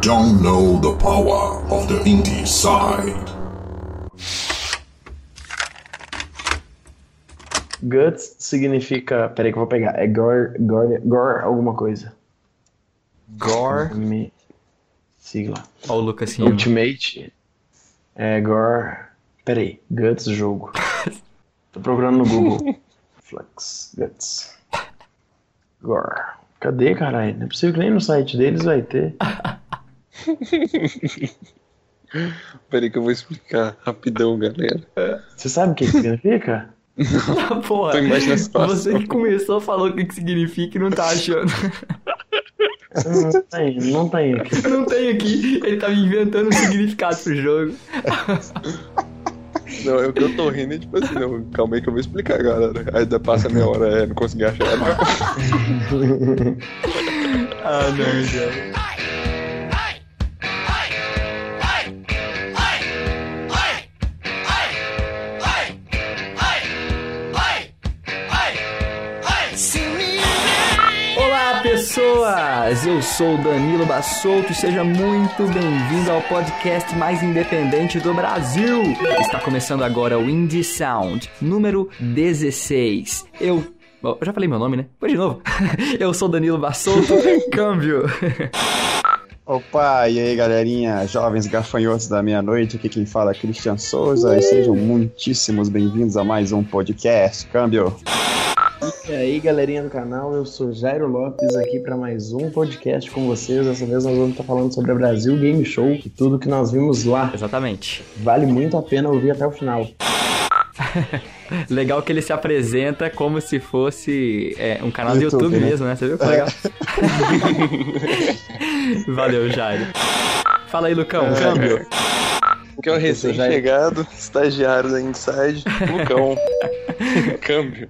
don't know the power of the indie side. Guts significa. Peraí que eu vou pegar. É gore, gore, gore alguma coisa. Gore. Me... Sigla. Ó o Lucas. Ultimate. É gore. Peraí. Guts jogo. Tô procurando no Google. Flux. Guts. Gore. Cadê, caralho? Não é possível que nem no site deles vai ter. Peraí que eu vou explicar rapidão, galera. Você sabe o que que significa? Porra, Tô imaginando a situação. você que começou falou o que, que significa e não tá achando. Não tem, não tem aqui. Não tem aqui. Ele tava inventando um significado pro jogo. Não, é o que eu tô rindo é tipo assim, não, calma aí que eu vou explicar, galera. Aí da passa meia hora, é, não consegui achar. Ah, não, já. Eu sou o Danilo Bassolto e seja muito bem-vindo ao podcast mais independente do Brasil. Está começando agora o Indie Sound, número 16. Eu. Bom, eu já falei meu nome, né? Vou de novo. Eu sou Danilo Bassolto, câmbio. Opa, e aí galerinha, jovens gafanhotos da meia-noite, aqui quem fala é Christian Souza e sejam muitíssimos bem-vindos a mais um podcast, câmbio. E aí, galerinha do canal, eu sou Jairo Lopes aqui para mais um podcast com vocês. Dessa vez nós vamos estar falando sobre a Brasil Game Show e tudo que nós vimos lá. Exatamente. Vale muito a pena ouvir até o final. Legal que ele se apresenta como se fosse é, um canal do YouTube, YouTube, né? mesmo, né? Você viu que legal? Valeu, Jairo. Fala aí, Lucão, câmbio. Que é o recém-chegado, estagiário da Inside, Lucão. Câmbio.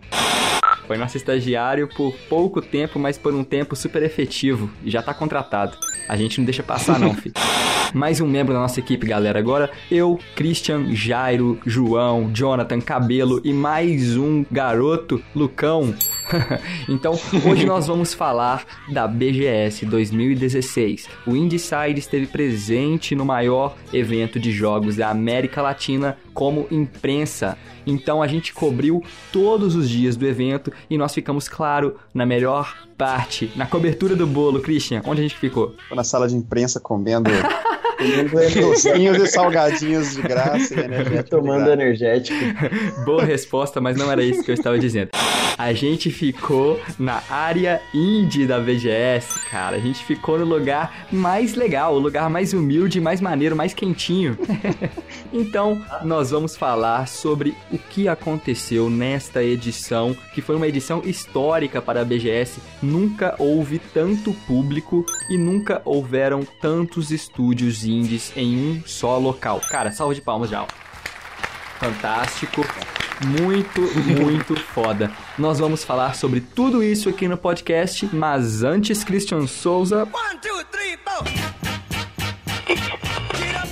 Foi nosso estagiário por pouco tempo, mas por um tempo super efetivo. E já tá contratado. A gente não deixa passar, não, filho. Mais um membro da nossa equipe, galera. Agora eu, Christian, Jairo, João, Jonathan, Cabelo e mais um garoto, Lucão. então, hoje nós vamos falar da BGS 2016. O IndieSide esteve presente no maior evento de jogos da América Latina como imprensa. Então a gente cobriu todos os dias do evento e nós ficamos, claro, na melhor parte, na cobertura do bolo. Christian, onde a gente ficou? Na sala de imprensa comendo, docinhos e salgadinhos de graça e energético. Tomando graça. energético. Boa resposta, mas não era isso que eu estava dizendo. A gente ficou na área indie da BGS, cara. A gente ficou no lugar mais legal, o lugar mais humilde, mais maneiro, mais quentinho. então, nós vamos falar sobre o que aconteceu nesta edição, que foi uma edição histórica para a BGS. Nunca houve tanto público e nunca houveram tantos estúdios indies em um só local. Cara, salva de palmas já. Fantástico. Muito, muito foda. Nós vamos falar sobre tudo isso aqui no podcast, mas antes, Christian Souza.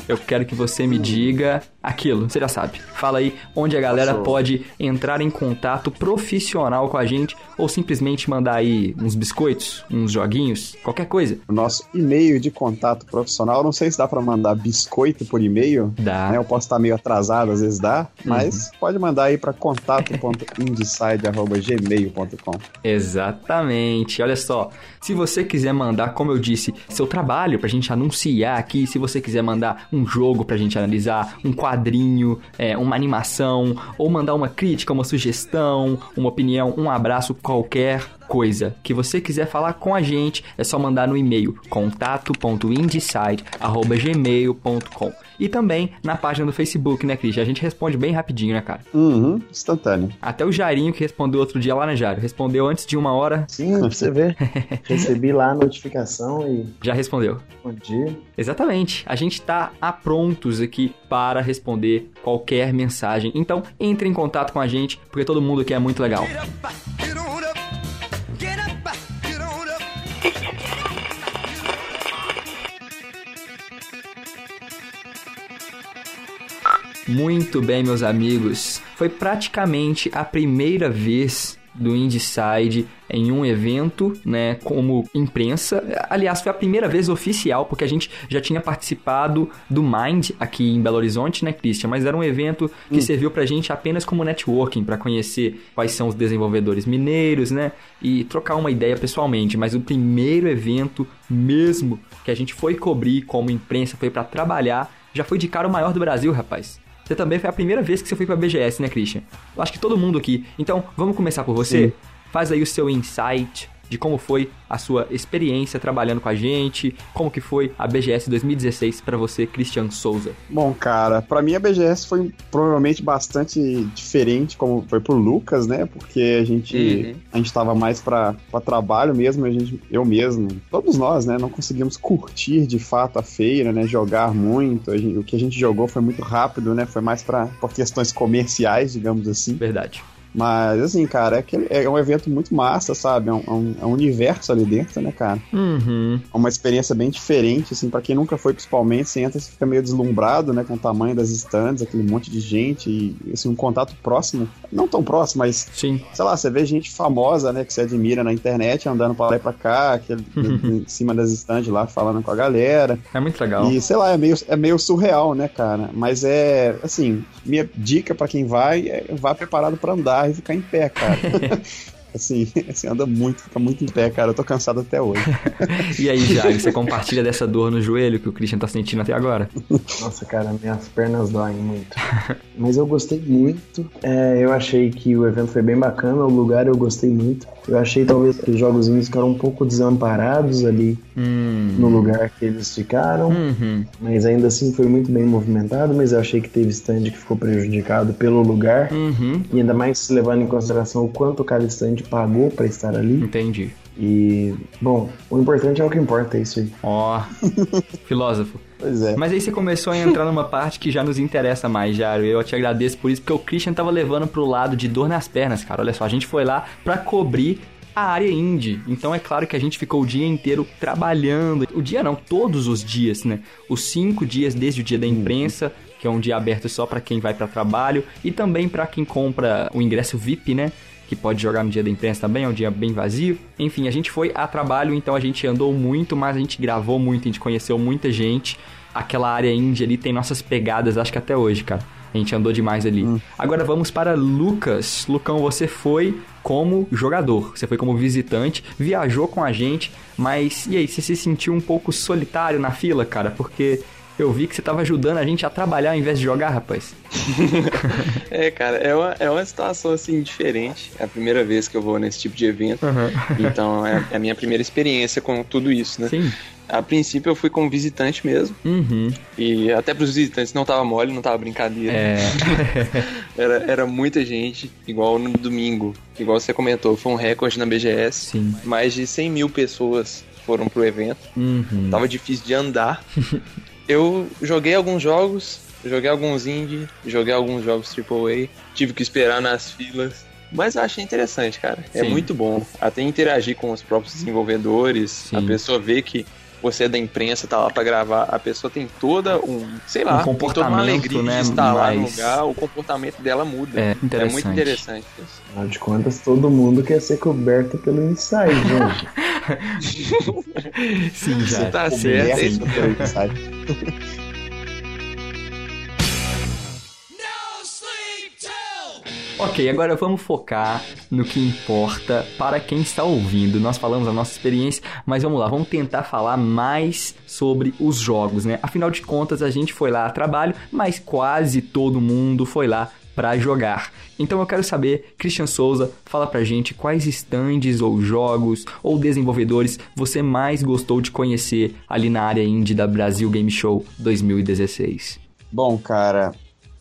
Eu quero que você me diga aquilo, você já sabe. Fala aí onde a galera Posso- pode entrar em contato profissional com a gente ou simplesmente mandar aí uns biscoitos, uns joguinhos, qualquer coisa. O nosso e-mail de contato profissional, não sei se dá pra mandar biscoito por e-mail, Dá. né? Eu posso estar meio atrasado, às vezes dá, mas pode mandar aí pra contato.indeside.gmail.com. Exatamente. Olha só, se você quiser mandar, como eu disse, seu trabalho pra gente anunciar aqui, se você quiser mandar um jogo pra gente analisar, um quadrinho, é, uma animação, ou mandar uma crítica, uma sugestão, uma opinião, um abraço, qualquer coisa que você quiser falar com a gente, é só mandar no e-mail contato.indeside@gmail.com. E também na página do Facebook, né, Cris? A gente responde bem rapidinho, né, cara? Uhum, instantâneo. Até o Jairinho que respondeu outro dia lá, né, Jairo? Respondeu antes de uma hora, Sim, pra você ver. Recebi lá a notificação e já respondeu. respondi. Exatamente. A gente tá a prontos aqui para responder qualquer mensagem. Então, entre em contato com a gente, porque todo mundo aqui é muito legal. Muito bem, meus amigos. Foi praticamente a primeira vez do Inside em um evento, né, como imprensa. Aliás, foi a primeira vez oficial, porque a gente já tinha participado do Mind aqui em Belo Horizonte, né, Christian? Mas era um evento que serviu pra gente apenas como networking, para conhecer quais são os desenvolvedores mineiros, né, e trocar uma ideia pessoalmente. Mas o primeiro evento mesmo que a gente foi cobrir como imprensa, foi para trabalhar, já foi de cara o maior do Brasil, rapaz. Você também foi a primeira vez que você foi pra BGS, né, Christian? Eu acho que todo mundo aqui. Então, vamos começar por você? Sim. Faz aí o seu insight de como foi a sua experiência trabalhando com a gente, como que foi a BGS 2016 para você, Christian Souza. Bom, cara, pra mim a BGS foi provavelmente bastante diferente, como foi pro Lucas, né? Porque a gente, Uhum. a gente tava mais pra trabalho mesmo, a gente, eu mesmo, todos nós, né? Não conseguimos curtir de fato a feira, né? Jogar muito. Gente- o que a gente jogou foi muito rápido, né? Foi mais pra, por questões comerciais, digamos assim. Verdade. Mas, assim, cara, é, aquele- é um evento muito massa, sabe? É um, é um- é um universo ali dentro, né, cara? Uhum. É uma experiência bem diferente, assim, pra quem nunca foi, principalmente, você entra e fica meio deslumbrado, né, com o tamanho das stands, aquele monte de gente e, assim, um contato próximo, não tão próximo, mas, Sim. sei lá, você vê gente famosa, né, que você admira na internet, andando pra lá e pra cá, aquele, em cima das stands lá, falando com a galera, É muito legal. e, sei lá, é meio, é meio surreal, né, cara, mas é, assim, minha dica pra quem vai é vá preparado pra andar e ficar em pé, cara. Assim, você anda muito, fica muito em pé, cara. Eu tô cansado até hoje. E aí, Jair, você compartilha dessa dor no joelho que o Christian tá sentindo até agora? Nossa, cara, minhas pernas doem muito. Mas eu gostei muito. É, eu achei que o evento foi bem bacana, o lugar eu gostei muito. Eu achei talvez que os jogos indies ficaram um pouco desamparados ali Hum. no lugar que eles ficaram. Uhum. Mas ainda assim foi muito bem movimentado, mas eu achei que teve stand que ficou prejudicado pelo lugar. Uhum. E ainda mais levando em consideração o quanto cada stand pagou pra estar ali. Entendi. E, bom, o importante é o que importa, é isso aí. Ó, filósofo. Pois é. Mas aí você começou a entrar numa parte que já nos interessa mais, Jário. Eu te agradeço por isso, porque o Christian tava levando pro lado de dor nas pernas, cara. Olha só, a gente foi lá pra cobrir a área indie. Então é claro que a gente ficou o dia inteiro trabalhando. O dia não, todos os dias, né? Os cinco dias desde o dia da imprensa, que é um dia aberto só pra quem vai pra trabalho, e também pra quem compra o ingresso VIP, né? Que pode jogar no dia da imprensa também, é um dia bem vazio. Enfim, a gente foi a trabalho, então a gente andou muito, mas a gente gravou muito, a gente conheceu muita gente. Aquela área indie ali tem nossas pegadas, acho que até hoje, cara. A gente andou demais ali. Agora vamos para Lucas. Lucão, você foi como jogador, você foi como visitante, viajou com a gente, mas e aí, você se sentiu um pouco solitário na fila, cara? Porque eu vi que você tava ajudando a gente a trabalhar ao invés de jogar, rapaz. É, cara, é uma, é uma situação assim diferente. É a primeira vez que eu vou nesse tipo de evento. Então é, é a minha primeira experiência com tudo isso, né? Sim. A princípio eu fui como visitante mesmo. Uhum. E até pros visitantes não tava mole, não tava brincadeira. É. Era, era muita gente, igual no domingo. Igual você comentou, foi um recorde na BGS. Sim. Mais de 100 mil pessoas foram pro evento. Uhum. Tava difícil de andar. eu joguei alguns jogos, joguei alguns indie, joguei alguns jogos AAA, tive que esperar nas filas. Mas eu achei interessante, cara. É Sim. muito bom. Até interagir com os próprios desenvolvedores, Sim. a pessoa vê que você é da imprensa, tá lá pra gravar, a pessoa tem toda um, sei lá, Um tem toda uma comportamento, alegria né, de estar lá no lugar, o comportamento dela muda. É, É muito interessante. isso. Afinal de contas, todo mundo quer ser coberto pelo Inside, gente. Sim, já. Você tá certo, é isso pelo Ok, agora vamos focar no que importa para quem está ouvindo. Nós falamos a nossa experiência, mas vamos lá, vamos tentar falar mais sobre os jogos, né? Afinal de contas, a gente foi lá a trabalho, mas quase todo mundo foi lá para jogar. Então eu quero saber, Christian Souza, fala pra gente quais stands ou jogos ou desenvolvedores você mais gostou de conhecer ali na área indie da Brasil Game Show 2016. Bom, cara,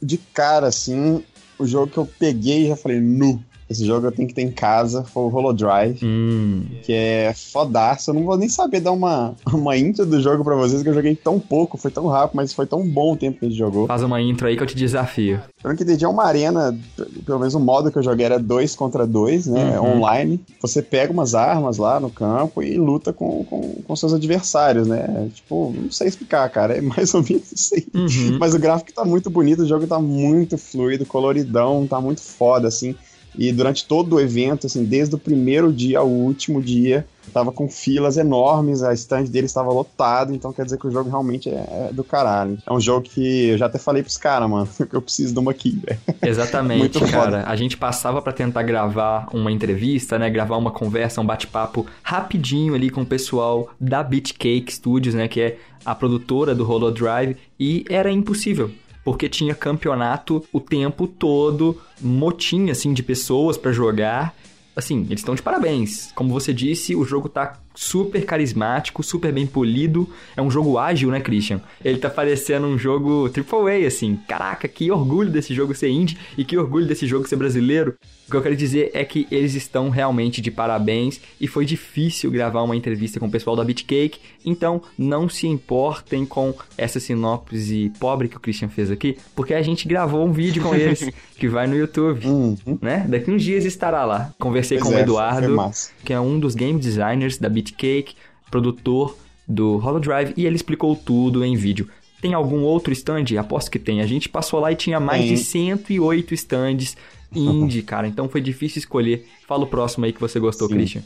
de cara, assim, o jogo que eu peguei e já falei, nu. Esse jogo eu tenho que ter em casa, foi o Holodrive, Hum, que é fodaço. Eu não vou nem saber dar uma, uma intro do jogo pra vocês, que eu joguei tão pouco, foi tão rápido, mas foi tão bom o tempo que a gente jogou. faz uma intro aí que eu te desafio. Pelo que entendi, é uma arena, pelo menos o modo que eu joguei era dois contra dois, né? Uhum. Online. Você pega umas armas lá no campo e luta com, com, com seus adversários, né? Tipo, não sei explicar, cara. É mais ou menos isso aí. Uhum. Mas o gráfico tá muito bonito, o jogo tá muito fluido, coloridão, tá muito foda, assim. E durante todo o evento, assim, desde o primeiro dia ao último dia, tava com filas enormes, a stand dele estava lotado, então quer dizer que o jogo realmente é, é do caralho. É um jogo que eu já até falei pros caras, mano, que eu preciso de uma aqui, velho. Exatamente, cara. foda. A gente passava pra tentar gravar uma entrevista, né? Gravar uma conversa, um bate-papo rapidinho ali com o pessoal da Beatcake Studios, né? Que é a produtora do Holodrive, e era impossível. Porque tinha campeonato o tempo todo, motim, assim, de pessoas pra jogar. Assim, eles estão de parabéns. Como você disse, o jogo tá super carismático, super bem polido. É um jogo ágil, né, Christian? Ele tá parecendo um jogo AAA, assim. Caraca, que orgulho desse jogo ser indie e que orgulho desse jogo ser brasileiro. O que eu quero dizer é que eles estão realmente de parabéns e foi difícil gravar uma entrevista com o pessoal da Beatcake, então não se importem com essa sinopse pobre que o Christian fez aqui, porque a gente gravou um vídeo com eles que vai no YouTube, Uhum. né? Daqui uns dias estará lá. Conversei Pois com o é, Eduardo, foi massa. que é um dos game designers da Beatcake, produtor do Holodrive, e ele explicou tudo em vídeo. Tem algum outro stand? Aposto que tem. A gente passou lá e tinha mais de 108 stands indie, cara. Então foi difícil escolher. Fala o próximo aí que você gostou, Sim. Christian.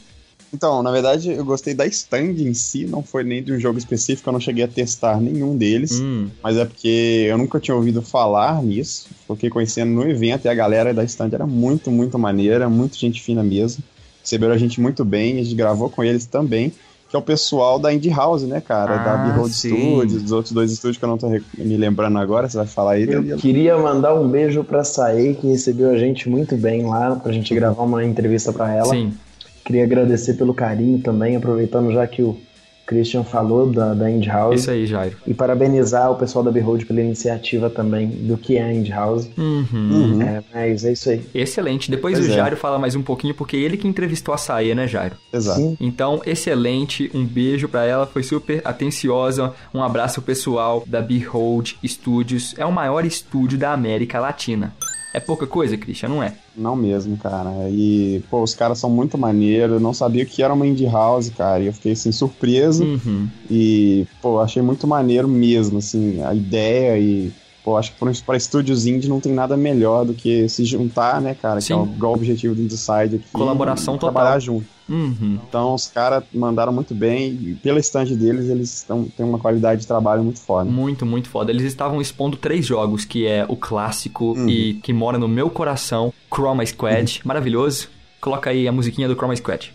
Então, na verdade, eu gostei da stand em si, não foi nem de um jogo específico, eu não cheguei a testar nenhum deles. Hum, Mas é porque eu nunca tinha ouvido falar nisso. Fiquei conhecendo no evento e a galera da stand era muito, muito maneira, muito gente fina mesmo. Receberam a gente muito bem, a gente gravou com eles também, que é o pessoal da Indie House, né, cara? da Ah, Behold sim. Studios, dos outros dois estúdios que eu não tô me lembrando agora, você vai falar aí, Eu Danilo? queria mandar um beijo pra Sae, que recebeu a gente muito bem lá, pra gente gravar uma entrevista pra ela. sim. Queria agradecer pelo carinho também, aproveitando já que o Christian falou da, da Indie House. Isso aí, Jairo. E parabenizar o pessoal da Behold pela iniciativa também do que é a Indie House. Uhum. Uhum. É, mas é isso aí. Excelente. Depois Pois o é. Jairo fala mais um pouquinho, porque ele que entrevistou a Saia, né, Jairo? Exato. Sim. Então, excelente, um beijo pra ela, foi super atenciosa. Um abraço pessoal da Behold Studios, é o maior estúdio da América Latina. É pouca coisa, Christian, não é? Não mesmo, cara. E, pô, os caras são muito maneiros. Eu não sabia o que era uma indie house, cara. E eu fiquei, assim, surpreso. Uhum. E, pô, achei muito maneiro mesmo, assim, a ideia e, pô, acho que pra, pra estúdios indie não tem nada melhor do que se juntar, né, cara? Que é o, Sim. igual o objetivo do Inside aqui. Colaboração total. Trabalhar junto. Uhum. Então, os caras mandaram muito bem. E pela stand deles, eles tão, têm uma qualidade de trabalho muito foda. Muito, muito foda. Eles estavam expondo três jogos, que é o clássico Uhum. e que mora no meu coração, Chroma Squad. Maravilhoso. Coloca aí a musiquinha do Chroma Squad.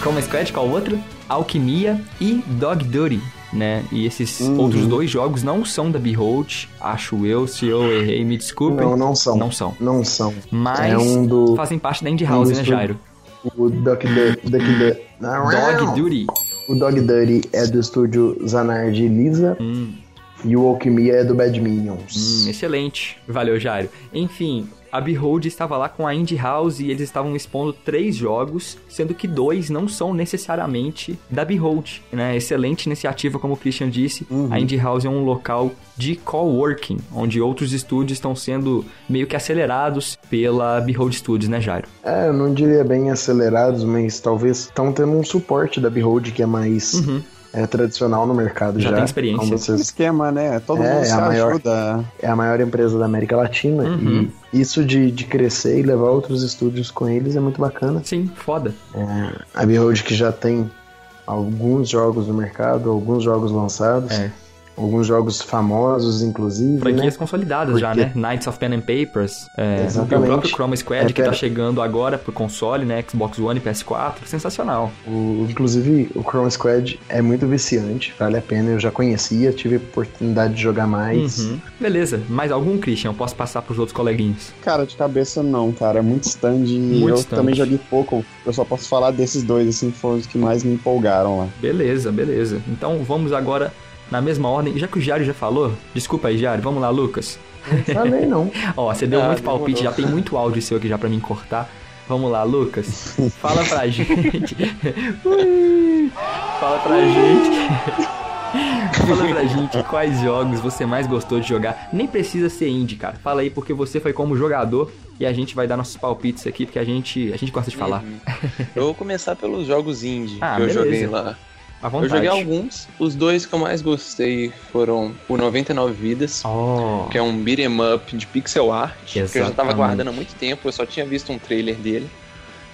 Chroma Squad, qual outro? Alquimia e Dog Duty, né? E esses Uhum. outros dois jogos não são da Behold, acho eu. Se eu errei, me desculpem. Não, não são. Não são. Não são. Mas É um do fazem parte da Indie House, um né, Jairo? o Duck Duck. Dog Duty. O Dog Dirty é do estúdio Zanardi Lisa. Hum. E o Alquimia é do Bad Minions. Hum, excelente. Valeu, Jairo. Enfim, a Behold estava lá com a Indie House e eles estavam expondo três jogos, sendo que dois não são necessariamente da Behold, né? Excelente iniciativa, como o Christian disse. Uhum. A Indie House é um local de coworking, onde outros estúdios estão sendo meio que acelerados pela Behold Studios, né, Jairo? É, eu não diria bem acelerados, mas talvez estão tendo um suporte da Behold que é mais Uhum. É, tradicional no mercado Já já. tem experiência. Como Esse vocês esquema, né? Todo É, mundo se é a maior- ajuda. é a maior empresa da América Latina Uhum. e isso de, de crescer e levar outros estúdios com eles é muito bacana. Sim, foda. A Behold que já tem alguns jogos no mercado, alguns jogos lançados, É. alguns jogos famosos, inclusive. Franquias né? consolidadas já, Porque- né? Knights of Pen and Papers. É, e o Exatamente. próprio Chroma Squad, É, que tá chegando agora pro console, né? Xbox One e PS4. Sensacional. O- inclusive, o Chrome Squad é muito viciante, vale a pena. Eu já conhecia, tive a oportunidade de jogar mais. Uhum. Beleza. Mais algum, Christian? Eu posso passar pros outros coleguinhas. Cara, de cabeça não, cara. É muito stand e Muito eu stand. também joguei pouco. Eu só posso falar desses dois, assim, que foram os que mais me empolgaram lá. Beleza, beleza. Então vamos agora na mesma ordem. Já que o Jário já falou, desculpa aí, Jário. Vamos lá, Lucas. Não falei, não. Ó, você deu Ah, muito palpite, já demorou. tem muito áudio seu aqui já pra mim cortar. Vamos lá, Lucas. Fala pra gente. Fala pra gente. Fala pra gente quais jogos você mais gostou de jogar. Nem precisa ser indie, cara. Fala aí porque você foi como jogador e a gente vai dar nossos palpites aqui porque a gente, a gente gosta de falar. Eu vou começar pelos jogos indie Ah, que eu beleza. joguei lá. À Eu vontade. joguei alguns. Os dois que eu mais gostei foram o 99 Vidas, Oh, que é um beat'em up de pixel art, que eu já tava Exatamente. guardando há muito tempo, eu só tinha visto um trailer dele.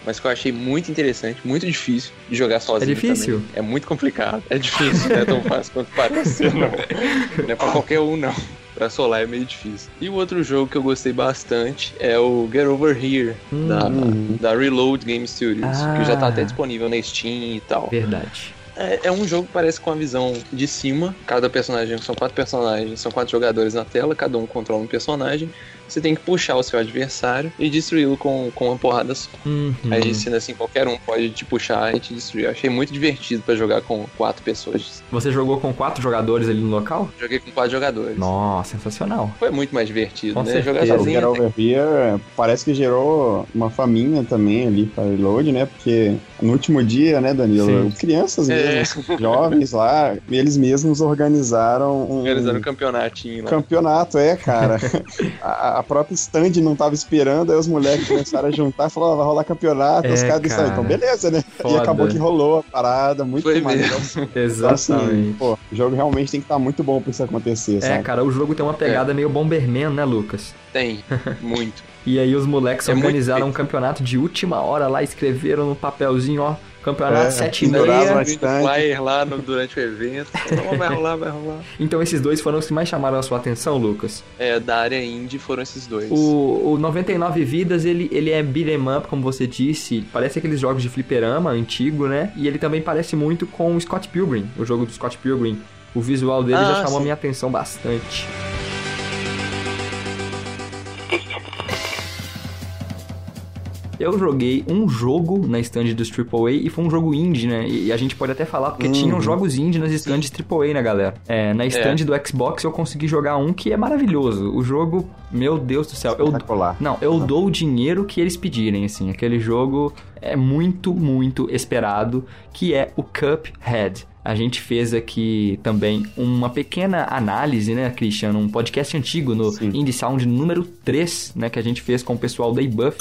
Mas que eu achei muito interessante, muito difícil de jogar sozinho. É difícil? também. É muito complicado. É difícil, não é tão fácil quanto parece, não. Não é pra qualquer um, não. Pra solar é meio difícil. E o outro jogo que eu gostei bastante é o Get Over Here, da, Uhum. da Reload Game Studios, que já tá Ah. até disponível na Steam e tal. verdade. É, é um jogo que parece com a visão de cima. Cada personagem, são quatro personagens, são quatro jogadores na tela, cada um controla um personagem. Você tem que puxar o seu adversário e destruí-lo com, com uma porrada só. Uhum. Aí ensina assim, qualquer um pode te puxar e te destruir. Eu achei muito divertido pra jogar com quatro pessoas. Você jogou com quatro jogadores ali no local? Joguei com quatro jogadores. Nossa, sensacional. Foi muito mais divertido, Com né? Jogar certeza. O sozinho. Get tem- Over Here parece que gerou uma faminha também ali para Reload, né? Porque no último dia, né, Danilo? Sim. Crianças É. mesmo, jovens lá, eles mesmos organizaram um Organizando um campeonatinho lá. campeonato, é, cara. a, a própria stand não tava esperando, aí os moleques começaram a juntar e falaram, "Ó, vai rolar campeonato, É, os caras disseram, cara. então beleza, né? Foda. E acabou que rolou a parada, muito Foi maneiro. mesmo. Então, assim, Exatamente. pô, o jogo realmente tem que estar muito bom pra isso acontecer, É, sabe? cara, o jogo tem uma pegada meio Bomberman, né, Lucas? Tem, muito. E aí os moleques É organizaram um campeonato de última hora lá, escreveram no papelzinho, ó, campeonato É, 7 e meia. flyer lá no- durante o evento. Não, vai rolar, vai rolar. Então esses dois foram os que mais chamaram a sua atenção, Lucas. É, da área indie foram esses dois. O, o 99 Vidas, ele, ele é beat'em up, como você disse, parece aqueles jogos de fliperama antigo, né? E ele também parece muito com o Scott Pilgrim, o jogo do Scott Pilgrim. O visual dele Ah, já chamou a sim. minha atenção bastante. Eu joguei um jogo na stand dos AAA e foi um jogo indie, né? E a gente pode até falar porque Uhum. tinham jogos indie nas stands AAA, né, galera? É, na stand É. do Xbox eu consegui jogar um que é maravilhoso. O jogo, meu Deus do céu, eu, não, eu dou o dinheiro que eles pedirem, assim. Aquele jogo é muito, muito esperado, que é o Cuphead. A gente fez aqui também uma pequena análise, né, Christian? Um podcast antigo no Sim. Indie Sound número 3, né, que a gente fez com o pessoal da eBuff.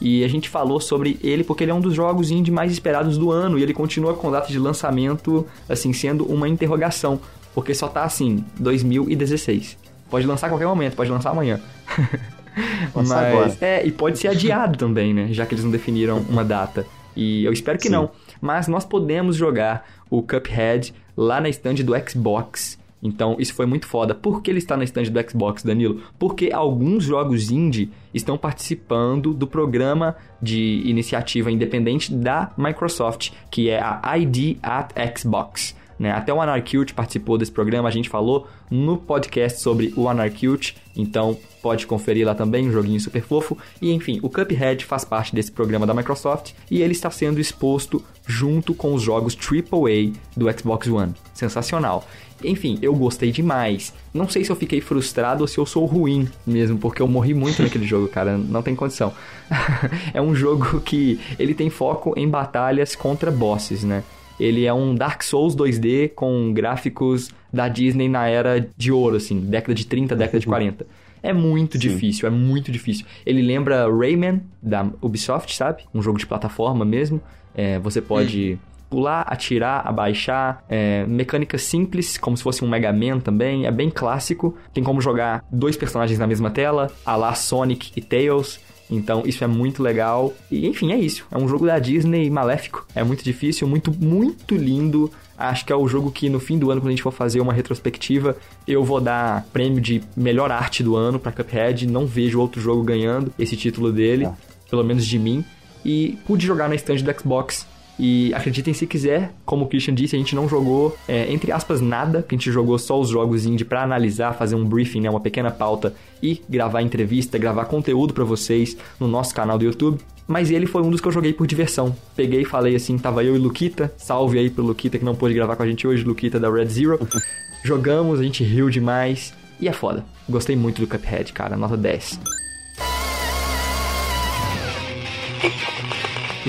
E a gente falou sobre ele porque ele é um dos jogos indie mais esperados do ano e ele continua com data de lançamento, assim, sendo uma interrogação. Porque só tá assim, 2016. Pode lançar a qualquer momento, pode lançar amanhã. Mas, agora. é, e pode ser adiado também, né? Já que eles não definiram uma data. E eu espero que Sim. não. Mas nós podemos jogar o Cuphead lá na stand do Xbox. Então, isso foi muito foda. Por que ele está na stand do Xbox, Danilo? Porque alguns jogos indie estão participando do programa de iniciativa independente da Microsoft, que é a ID at Xbox. Né? Até o Anarcute participou desse programa, a gente falou no podcast sobre o Anarcute, então pode conferir lá também, um joguinho super fofo. E enfim, o Cuphead faz parte desse programa da Microsoft e ele está sendo exposto junto com os jogos AAA do Xbox One. Sensacional. Enfim, eu gostei demais. Não sei se eu fiquei frustrado ou se eu sou ruim mesmo, porque eu morri muito naquele jogo, cara. Não tem condição. é um jogo que ele tem foco em batalhas contra bosses, né? Ele é um Dark Souls 2D com gráficos da Disney na era de ouro, assim, década de 30, década de 40. É muito Sim. difícil, é muito difícil. Ele lembra Rayman, da Ubisoft, sabe? Um jogo de plataforma mesmo. É, você pode pular, atirar, abaixar. É, mecânica simples, como se fosse um Mega Man também. É bem clássico. Tem como jogar dois personagens na mesma tela, a lá Sonic e Tails. Então, isso é muito legal. E, enfim, é isso. É um jogo da Disney maléfico. É muito difícil, muito, muito lindo. Acho que é o jogo que no fim do ano, quando a gente for fazer uma retrospectiva, eu vou dar prêmio de melhor arte do ano pra Cuphead. Não vejo outro jogo ganhando esse título dele, Tá. pelo menos de mim. E pude jogar na stand do Xbox. E acreditem se quiser, como o Christian disse, a gente não jogou, é, entre aspas, nada, que a gente jogou só os jogos indie pra analisar, fazer um briefing, né, uma pequena pauta e gravar entrevista, gravar conteúdo pra vocês no nosso canal do YouTube. Mas ele foi um dos que eu joguei por diversão. Peguei e falei assim, tava eu e Luquita, salve aí pro Luquita que não pôde gravar com a gente hoje, Luquita da Red Zero. Jogamos, a gente riu demais e é foda. Gostei muito do Cuphead, cara, nota 10.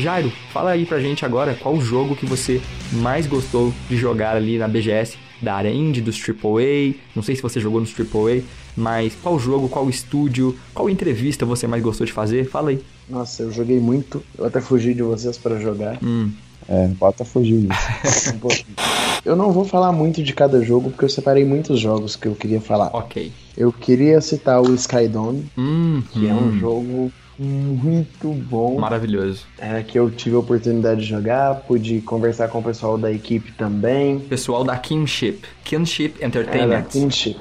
Jairo, fala aí pra gente agora qual o jogo que você mais gostou de jogar ali na BGS da área indie, dos AAA. Não sei se você jogou nos AAA, mas qual jogo, qual estúdio, qual entrevista você mais gostou de fazer? Fala aí. Nossa, eu joguei muito. Eu até fugi de vocês para jogar. Hum, É, bota fugir disso. Um pouquinho. Eu não vou falar muito de cada jogo, porque eu separei muitos jogos que eu queria falar. Ok. Eu queria citar o Skydome, Hum, que é um jogo muito bom. Maravilhoso. É, que eu tive a oportunidade de jogar, pude conversar com o pessoal da equipe também. Pessoal da Kinship. Kinship É, da Entertainment. Kinship.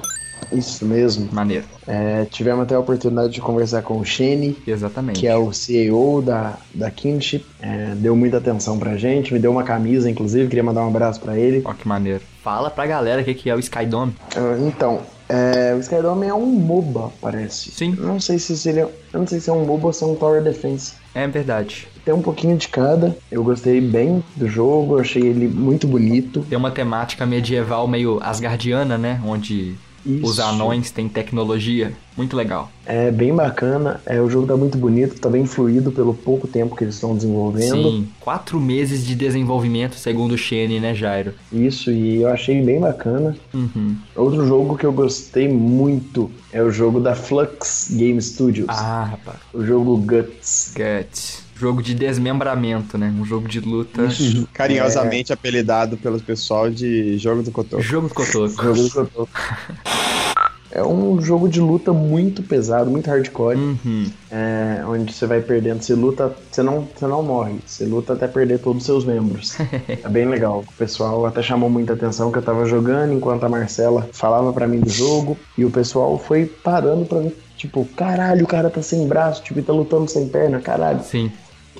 Isso mesmo. Maneiro. É, tivemos até a oportunidade de conversar com o Shane, Exatamente. que é o CEO da, da Kinship. É, deu muita atenção pra gente, me deu uma camisa, inclusive, queria mandar um abraço pra ele. Ó, que maneiro. Fala pra galera o que que é o Skydome. Ah, Então, é, o Skydome é um MOBA, parece. Sim. Não sei se seria. Eu não sei se é um MOBA ou se é um Tower Defense. É verdade. Tem um pouquinho de cada. Eu gostei bem do jogo, eu achei ele muito bonito. Tem uma temática medieval meio asgardiana, né? Onde os Isso. anões têm tecnologia. Muito legal. É bem bacana, é, o jogo tá muito bonito, tá bem fluido pelo pouco tempo que eles estão desenvolvendo. Sim. Quatro meses de desenvolvimento, segundo o Shane, né, Jairo? Isso, e eu achei bem bacana. Uhum. Outro jogo que eu gostei muito é o jogo da Flux Game Studios, Ah, rapaz. o jogo Guts. Guts. Jogo de desmembramento, né? Um jogo de luta. Carinhosamente apelidado pelo pessoal de Jogo do Cotoco. Jogo do Cotoco. Jogo do Cotoco. É um jogo de luta muito pesado, muito hardcore, Uhum. é, onde você vai perdendo. Você luta, você não, você não morre, você luta até perder todos os seus membros. é bem legal. O pessoal até chamou muita atenção que eu tava jogando enquanto a Marcela falava pra mim do jogo e o pessoal foi parando pra mim. Tipo, caralho, o cara tá sem braço, tipo, e tá lutando sem perna, caralho. Sim.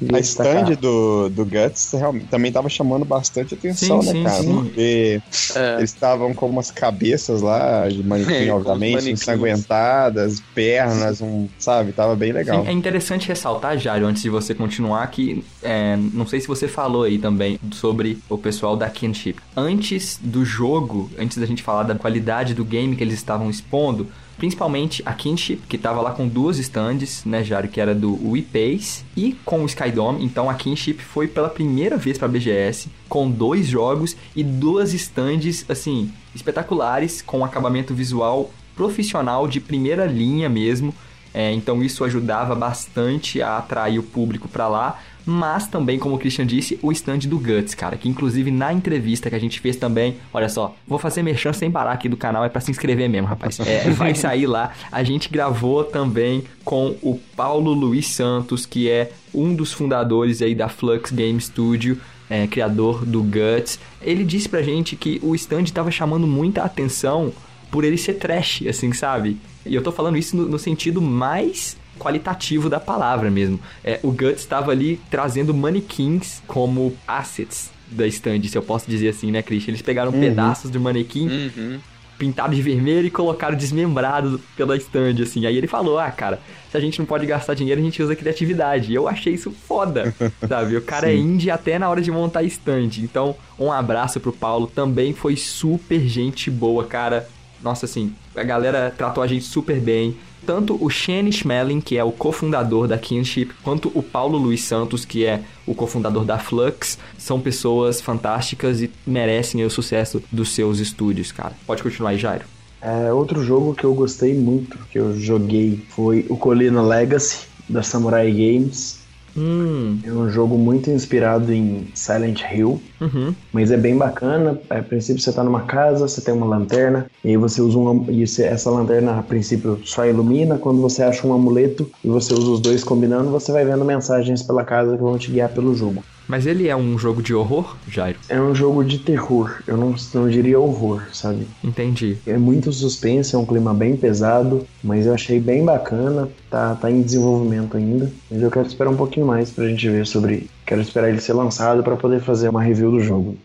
A destacar. stand do, do Guts realmente, também tava chamando bastante atenção, Sim, né, sim, cara? sim. Porque É, eles estavam com umas cabeças lá, de manequim, É, obviamente, ensanguentadas, pernas, um, sabe? Tava bem legal. Sim, é interessante ressaltar, Jário, antes de você continuar, que é, não sei se você falou aí também sobre o pessoal da Kinship. Antes do jogo, antes da gente falar da qualidade do game que eles estavam expondo, principalmente a Kinship, que tava lá com duas stands, né, Jário, que era do Wii Pace e com o Skydome. Então a Kinship foi pela primeira vez pra BGS com dois jogos e duas stands, assim, espetaculares, com acabamento visual profissional de primeira linha mesmo. É, então isso ajudava bastante a atrair o público pra lá. Mas também, como o Christian disse, o stand do Guts, cara. Que inclusive na entrevista que a gente fez também. Olha só, vou fazer merchan sem parar aqui do canal, é pra se inscrever mesmo, rapaz. É, vai sair lá. A gente gravou também com o Paulo Luiz Santos, que é um dos fundadores aí da Flux Game Studio. é, criador do Guts, ele disse pra gente que o stand tava chamando muita atenção por ele ser trash, assim, sabe? E eu tô falando isso no, no sentido mais qualitativo da palavra mesmo. É, o Guts estava ali trazendo manequins como assets da stand, se eu posso dizer assim, né, Christian? Eles pegaram pedaços do manequim, uhum. pintado de vermelho e colocaram desmembrado pela stand, assim. Aí ele falou, ah, cara, se a gente não pode gastar dinheiro, a gente usa criatividade. E eu achei isso foda, sabe? O cara é indie até na hora de montar stand. Então, um abraço pro Paulo, também foi super gente boa, cara. Nossa, assim, a galera tratou a gente super bem. Tanto o Shane Schmeling, que é o cofundador da Kinship, quanto o Paulo Luiz Santos, que é o cofundador da Flux, são pessoas fantásticas e merecem o sucesso dos seus estúdios, cara. Pode continuar aí, Jairo. É, outro jogo que eu gostei muito, que eu joguei, foi o Colina Legacy, da Samurai Games. Hum, É um jogo muito inspirado em Silent Hill, uhum. mas é bem bacana. A princípio você tá numa casa, você tem uma lanterna, e aí você usa uma. E essa lanterna, a princípio, só ilumina. Quando você acha um amuleto e você usa os dois combinando, você vai vendo mensagens pela casa que vão te guiar pelo jogo. Mas ele é um jogo de horror, Jairo? É um jogo de terror, eu não, não diria horror, sabe? Entendi. É muito suspense, é um clima bem pesado, mas eu achei bem bacana, tá, tá em desenvolvimento ainda. Mas eu quero esperar um pouquinho mais pra gente ver sobre. Quero esperar ele ser lançado pra poder fazer uma review do jogo.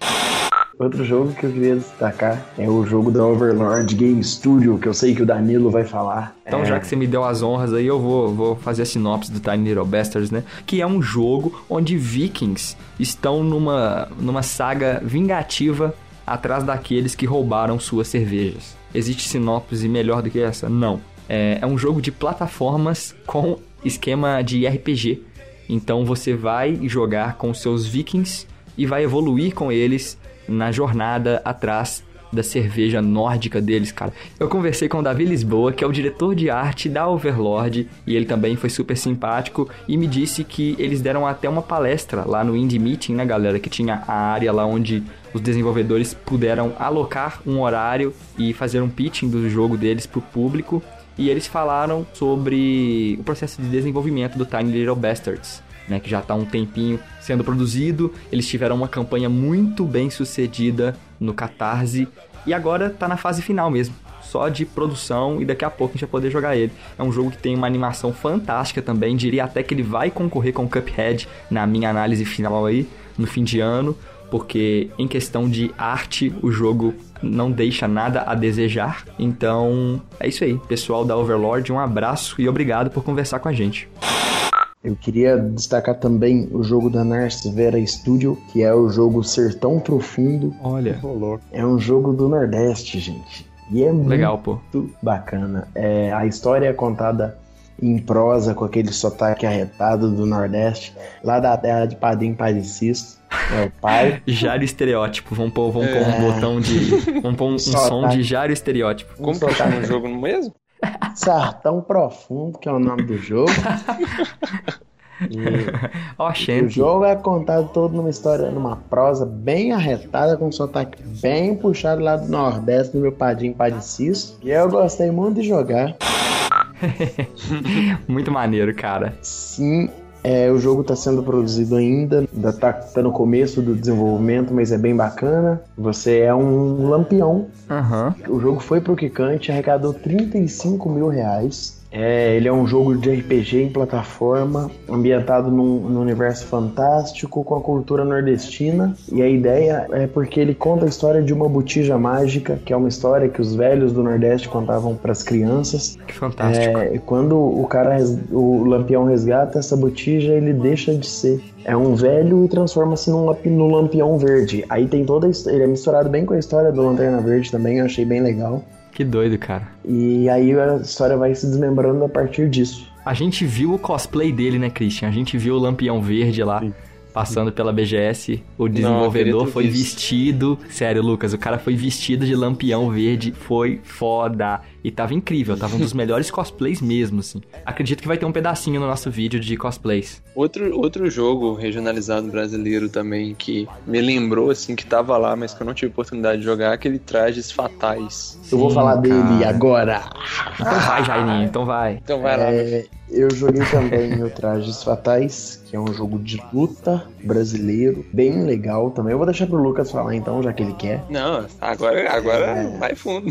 Outro jogo que eu queria destacar é o jogo da Overlord Game Studio, que eu sei que o Danilo vai falar. Então, É, já que você me deu as honras aí, eu vou, vou fazer a sinopse do Tiny Little Bastards, né? Que é um jogo onde vikings estão numa, numa saga vingativa atrás daqueles que roubaram suas cervejas. Existe sinopse melhor do que essa? Não. É, é um jogo de plataformas com esquema de RPG. Então você vai jogar com seus vikings e vai evoluir com eles na jornada atrás da cerveja nórdica deles, cara. Eu conversei com o Davi Lisboa, que é o diretor de arte da Overlord, e ele também foi super simpático e me disse que eles deram até uma palestra lá no Indie Meeting, né, galera, que tinha a área lá onde os desenvolvedores puderam alocar um horário e fazer um pitching do jogo deles pro público. E eles falaram sobre o processo de desenvolvimento do Tiny Little Bastards né, que já está um tempinho sendo produzido. Eles tiveram uma campanha muito bem sucedida no Catarse e agora está na fase final mesmo. Só de produção e daqui a pouco a gente vai poder jogar ele. É um jogo que tem uma animação fantástica também. Diria até que ele vai concorrer com o Cuphead na minha análise final aí, no fim de ano. Porque em questão de arte, o jogo não deixa nada a desejar. Então é isso aí. Pessoal da Overlord, um abraço e obrigado por conversar com a gente. Eu queria destacar também o jogo da Narcis Vera Studio, que é o jogo Sertão Profundo. Olha, É um jogo do Nordeste, gente. E é legal, pô. muito bacana. É, a história é contada em prosa, com aquele sotaque arretado do Nordeste, lá da terra de Padim Padecisto. É o pai. Jário estereótipo. Vamos pôr, vamos pôr um botão de. Vamos pôr um, um som de Jário estereótipo. Como que chama o jogo mesmo? Sertão Profundo, que é o nome do jogo. E o jogo é contado todo numa história, numa prosa bem arretada, com um sotaque bem puxado lá do Nordeste, do meu padrinho Padecisto. E eu gostei muito de jogar. Muito maneiro, cara. Sim, é, o jogo está sendo produzido ainda, ainda tá, no começo do desenvolvimento, mas é bem bacana. Você é um lampião. Aham. O jogo foi pro Kikante, arrecadou 35 mil reais. É, ele é um jogo de RPG em plataforma, ambientado num, num universo fantástico, com a cultura nordestina. E a ideia é porque ele conta a história de uma botija mágica, que é uma história que os velhos do Nordeste contavam para as crianças. Que fantástico. É, e quando o cara, o lampião resgata essa botija, ele deixa de ser. É um velho e transforma-se num no lampião verde. Aí tem toda a Ele é misturado bem com a história do Lanterna Verde também, eu achei bem legal. Que doido, cara. E aí a história vai se desmembrando a partir disso. A gente viu o cosplay dele, né, Christian? A gente viu o Lampião Verde lá. Sim. Passando pela BGS, o desenvolvedor ter foi visto. vestido. Sério, Lucas, o cara foi vestido de lampião verde, foi foda. E tava incrível, tava um dos melhores cosplays mesmo, assim. Acredito que vai ter um pedacinho no nosso vídeo de cosplays. Outro, outro jogo regionalizado brasileiro também que me lembrou, assim, que tava lá, mas que eu não tive oportunidade de jogar, aquele Trajes Fatais. eu vou Sim, falar dele cara. agora. Então vai, Jairinho, então vai. Então vai lá, meu É, eu joguei também o Trajes Fatais, que é um jogo de luta brasileiro, bem legal também. Eu vou deixar pro Lucas falar então, já que ele quer. Não, agora, agora É. vai fundo.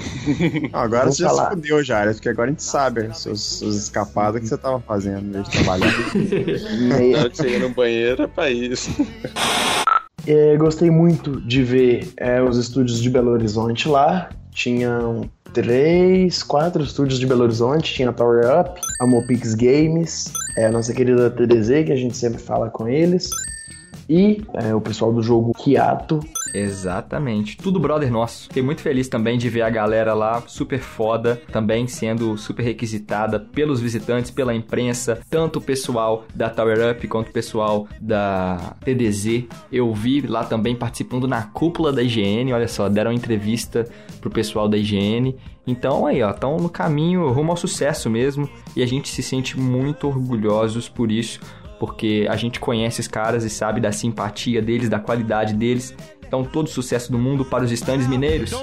Não, agora Vou você já falar. se fudeu já, porque agora a gente sabe as suas, suas escapadas que você tava fazendo em vez de trabalhar. E aí, Na hora que você ia no banheiro é pra isso. É, gostei muito de ver é, os estúdios de Belo Horizonte lá. Tinham três, quatro estúdios de Belo Horizonte. Tinha a Tower Up, a Mopix Games, é, a nossa querida TDZ, que a gente sempre fala com eles. E é, o pessoal do jogo Kiato. Exatamente. Tudo brother nosso. Fiquei muito feliz também de ver a galera lá, super foda, também sendo super requisitada pelos visitantes, pela imprensa, tanto o pessoal da Tower Up quanto o pessoal da TDZ. Eu vi lá também participando na cúpula da IGN, olha só, deram entrevista pro pessoal da IGN. Então aí, ó, estão no caminho rumo ao sucesso mesmo e a gente se sente muito orgulhosos por isso porque a gente conhece os caras e sabe da simpatia deles, da qualidade deles. Então, todo sucesso do mundo para os estandes mineiros.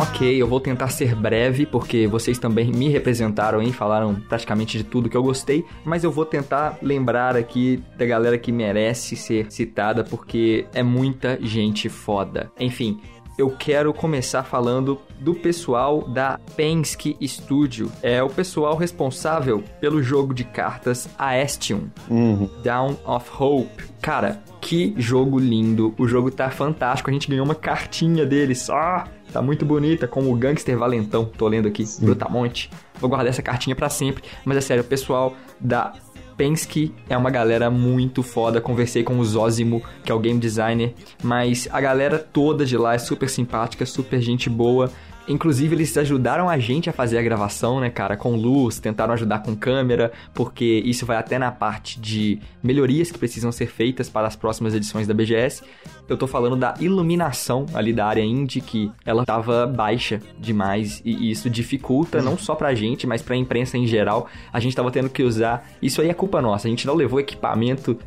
Ok, eu vou tentar ser breve, porque vocês também me representaram e falaram praticamente de tudo que eu gostei, mas eu vou tentar lembrar aqui da galera que merece ser citada, porque é muita gente foda. Enfim. Eu quero começar falando do pessoal da Penske Studio. É o pessoal responsável pelo jogo de cartas Aestion. Uhum. Down of Hope. Cara, que jogo lindo. O jogo tá fantástico. A gente ganhou uma cartinha deles. Ah, tá muito bonita, como o Gangster Valentão. Tô lendo aqui, Brutamonte. Vou guardar essa cartinha pra sempre. Mas é sério, o pessoal da Penske é uma galera muito foda. Conversei com o Zózimo, que é o game designer. Mas a galera toda de lá é super simpática, super gente boa. Inclusive, eles ajudaram a gente a fazer a gravação, né, cara, com luz, tentaram ajudar com câmera, porque isso vai até na parte de melhorias que precisam ser feitas para as próximas edições da BGS. Eu tô falando da iluminação ali da área indie, que ela tava baixa demais, e isso dificulta não só pra gente, mas pra imprensa em geral. A gente tava tendo que usar. Isso aí é culpa nossa, a gente não levou equipamento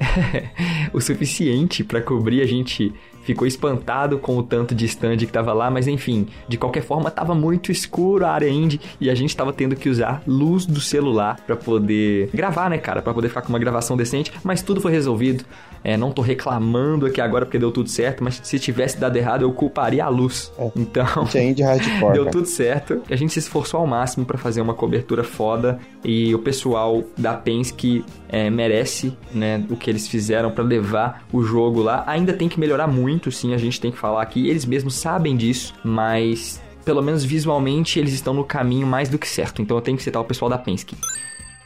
o suficiente pra cobrir, a gente ficou espantado com o tanto de stand que tava lá, mas enfim, de qualquer forma tava muito escuro a área indie e a gente tava tendo que usar luz do celular pra poder gravar, né, cara, Pra poder ficar com uma gravação decente, mas tudo foi resolvido. É, não tô reclamando aqui agora porque deu tudo certo, mas se tivesse dado errado eu culparia a luz. Então, Tinha indie hardcore. Deu cara. tudo certo. A gente se esforçou ao máximo pra fazer uma cobertura foda e o pessoal da Penske é, merece, né, o que eles fizeram pra levar o jogo lá. Ainda tem que melhorar muito, sim, a gente tem que falar aqui. Eles mesmos sabem disso, mas pelo menos visualmente eles estão no caminho mais do que certo. Então eu tenho que citar o pessoal da Penske.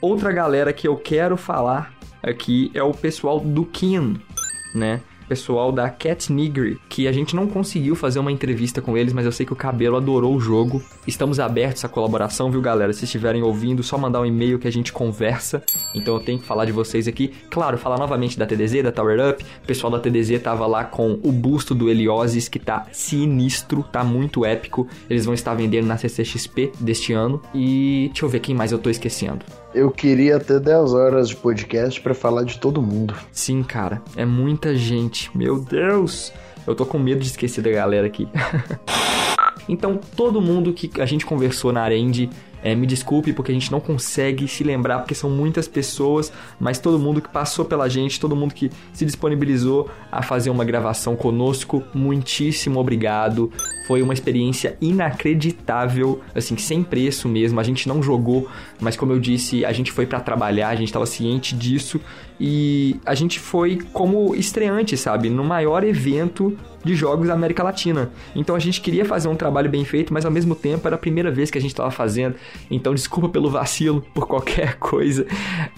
Outra galera que eu quero falar aqui é o pessoal do Kin, né? Pessoal da Cat Nigri, que a gente não conseguiu fazer uma entrevista com eles, mas eu sei que o Cabelo adorou o jogo. Estamos abertos à colaboração, viu, galera? Se estiverem ouvindo, só mandar um e-mail que a gente conversa. Então eu tenho que falar de vocês aqui. Claro, falar novamente da TDZ, da Tower Up. O pessoal da TDZ tava lá com o busto do Helioses, que tá sinistro, tá muito épico. Eles vão estar vendendo na CCXP deste ano. E deixa eu ver quem mais eu tô esquecendo. Eu queria ter 10 horas de podcast pra falar de todo mundo. Sim, cara, é muita gente. Meu Deus! Eu tô com medo de esquecer da galera aqui. então, todo mundo que a gente conversou na área indie, é, me desculpe porque a gente não consegue se lembrar, porque são muitas pessoas, mas todo mundo que passou pela gente, todo mundo que se disponibilizou a fazer uma gravação conosco, muitíssimo obrigado. Foi uma experiência inacreditável, assim, sem preço mesmo. A gente não jogou, mas como eu disse, a gente foi pra trabalhar, a gente tava ciente disso e a gente foi como estreante, sabe, no maior evento de jogos da América Latina. Então a gente queria fazer um trabalho bem feito, mas ao mesmo tempo era a primeira vez que a gente estava fazendo. Então desculpa pelo vacilo, por qualquer coisa.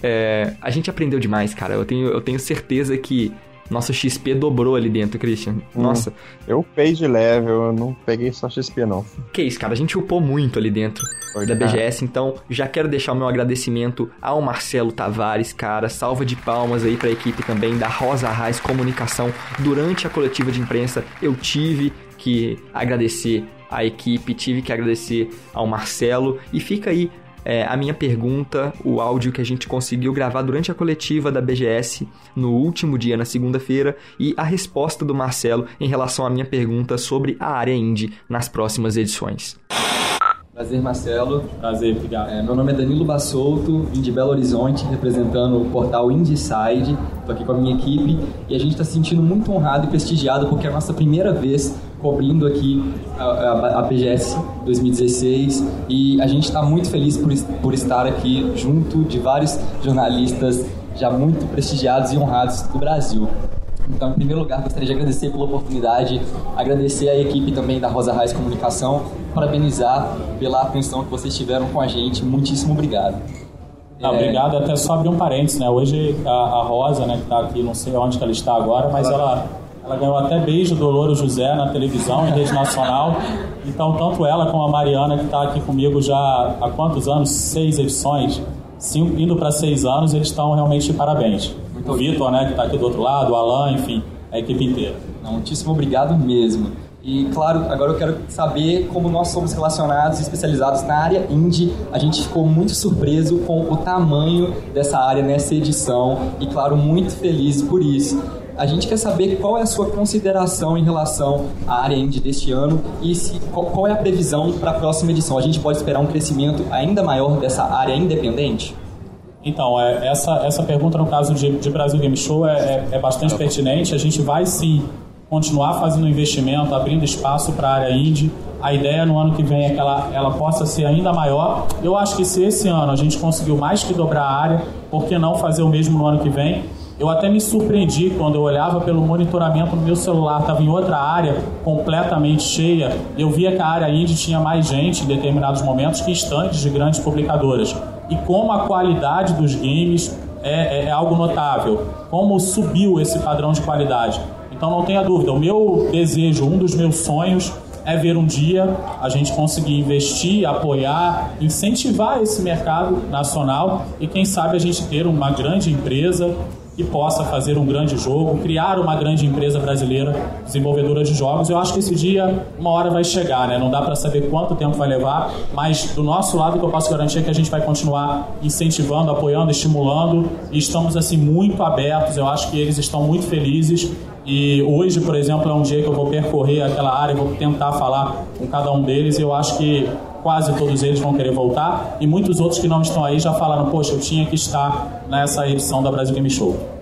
É, a gente aprendeu demais, cara. Eu tenho, eu tenho certeza que nosso XP dobrou ali dentro, Christian. Nossa, Eu upei de level, eu não peguei só XP, não. que isso, cara. A gente upou muito ali dentro Foi, da cara. BGS, então já quero deixar o meu agradecimento ao Marcelo Tavares, cara. Salva de palmas aí pra equipe também da Rosa Raiz Comunicação. Durante a coletiva de imprensa, eu tive que agradecer a equipe, tive que agradecer ao Marcelo. E fica aí é, a minha pergunta, o áudio que a gente conseguiu gravar durante a coletiva da BGS no último dia, na segunda-feira, e a resposta do Marcelo em relação à minha pergunta sobre a área indie nas próximas edições. Prazer, Marcelo. Prazer, obrigado. É, meu nome é Danilo Bassolto, vim de Belo Horizonte, representando o portal Indieside. Estou aqui com a minha equipe e a gente está se sentindo muito honrado e prestigiado porque é a nossa primeira vez cobrindo aqui a, a, a BGS 2016 e a gente está muito feliz por, por estar aqui junto de vários jornalistas já muito prestigiados e honrados do Brasil. Então, em primeiro lugar, gostaria de agradecer pela oportunidade, agradecer a equipe também da Rosa Raiz Comunicação, parabenizar pela atenção que vocês tiveram com a gente. Muitíssimo obrigado. Ah, obrigado. Até só abrir um parênteses, né? Hoje a, a Rosa, né, que tá aqui, não sei onde ela está agora, mas ela, ela ganhou até beijo do Louro José na televisão, em rede nacional. Então, tanto ela como a Mariana, que está aqui comigo já há quantos anos? Seis edições. Cinco, indo para seis anos, eles estão realmente de parabéns. o Vitor, né, que está aqui do outro lado, o Alan, enfim, a equipe inteira. Não, muitíssimo obrigado mesmo. E claro, agora eu quero saber como nós somos relacionados e especializados na área indie. A gente ficou muito surpreso com o tamanho dessa área nessa edição e claro, muito feliz por isso. A gente quer saber qual é a sua consideração em relação à área indie deste ano e se, qual, é a previsão para a próxima edição. A gente pode esperar um crescimento ainda maior dessa área independente? Então, é, essa, essa pergunta no caso de, de Brasil Game Show é, é, é bastante pertinente. A gente vai sim continuar fazendo investimento, abrindo espaço para a área indie. A ideia no ano que vem é que ela, ela possa ser ainda maior. Eu acho que se esse ano a gente conseguiu mais que dobrar a área, por que não fazer o mesmo no ano que vem? Eu até me surpreendi quando eu olhava pelo monitoramento no meu celular, estava em outra área completamente cheia. Eu via que a área indie tinha mais gente em determinados momentos que estantes de grandes publicadoras. E como a qualidade dos games é, é- é algo notável, como subiu esse padrão de qualidade. Então não tenha dúvida, o meu desejo, um dos meus sonhos é ver um dia a gente conseguir investir, apoiar, incentivar esse mercado nacional e quem sabe a gente ter uma grande empresa que possa fazer um grande jogo, criar uma grande empresa brasileira desenvolvedora de jogos. Eu acho que esse dia, uma hora vai chegar, né? Não dá para saber quanto tempo vai levar, mas do nosso lado que eu posso garantir é que a gente vai continuar incentivando, apoiando, estimulando e estamos assim muito abertos. Eu acho que eles estão muito felizes e hoje, por exemplo, é um dia que eu vou percorrer aquela área, vou tentar falar com cada um deles e eu acho que quase todos eles vão querer voltar e muitos outros que não estão aí já falaram, poxa, eu tinha que estar nessa edição da Brasil Game Show.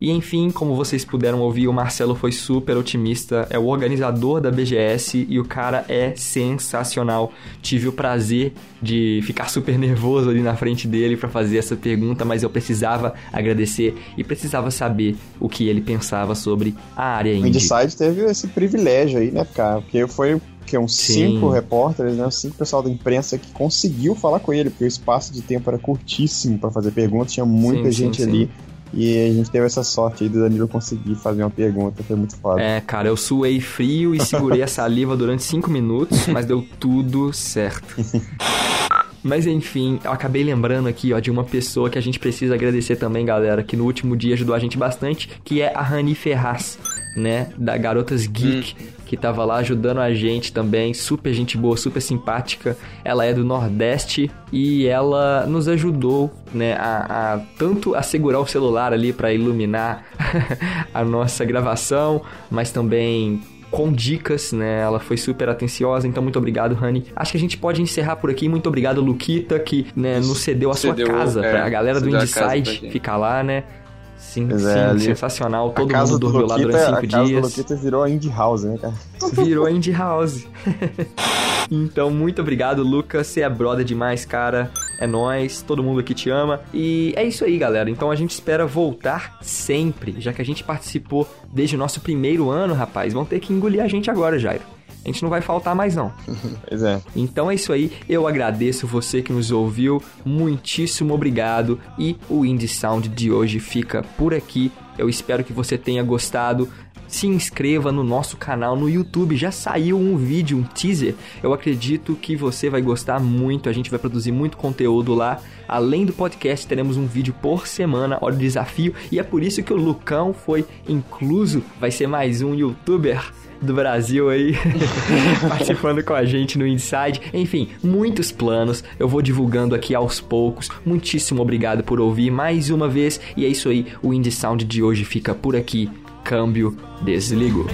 E enfim, como vocês puderam ouvir, o Marcelo foi super otimista, é o organizador da BGS e o cara é sensacional. Tive o prazer de ficar super nervoso ali na frente dele para fazer essa pergunta, mas eu precisava agradecer e precisava saber o que ele pensava sobre a área O indie. Inside teve esse privilégio aí, né, cara? Porque foi que uns Sim. cinco repórteres, né? Uns cinco pessoal da imprensa que conseguiu falar com ele, porque o espaço de tempo era curtíssimo pra fazer perguntas, tinha muita Sim, sim, gente sim. ali. E a gente teve essa sorte aí do Danilo conseguir fazer uma pergunta, foi muito foda. É, cara, eu suei frio e segurei a saliva durante 5 minutos, mas deu tudo certo. Mas enfim, eu acabei lembrando aqui, ó, de uma pessoa que a gente precisa agradecer também, galera, que no último dia ajudou a gente bastante, que é a Rani Ferraz, né, da Garotas Geek, que tava lá ajudando a gente também, super gente boa, super simpática. Ela é do Nordeste e ela nos ajudou, né, a, a tanto a segurar o celular ali para iluminar a nossa gravação, mas também com dicas, né? Ela foi super atenciosa, então muito obrigado, Rani. Acho que a gente pode encerrar por aqui. Muito obrigado, Luquita, que né, nos cedeu a Cedeu, sua casa é, pra galera do a casa pra Inside ficar lá, né? Sim, Pois sim, é, sensacional. Todo mundo do dormiu lá Luquita, durante a cinco casa do dias. Luquita virou a Indie House, né, cara? Virou Indie House. então, muito obrigado, Lucas. Você é brother demais, cara. É nóis. Todo mundo aqui te ama. E é isso aí, galera. Então a gente espera voltar sempre, já que a gente participou desde o nosso primeiro ano, rapaz. Vão ter que engolir a gente agora, Jairo. A gente não vai faltar mais, não. Pois é. Então é isso aí, eu agradeço você que nos ouviu, muitíssimo obrigado e o Indie Sound de hoje fica por aqui. Eu espero que você tenha gostado. Se inscreva no nosso canal no YouTube, já saiu um vídeo, um teaser. Eu acredito que você vai gostar muito, a gente vai produzir muito conteúdo lá. Além do podcast, teremos um vídeo por semana, olha o desafio, e é por isso que o Lucão foi incluso, vai ser mais um youtuber do Brasil aí participando com a gente no Inside. Enfim, muitos planos. Eu vou divulgando aqui aos poucos. Muitíssimo obrigado por ouvir mais uma vez. E é isso aí, o Indie Sound de hoje fica por aqui. Câmbio, desligo.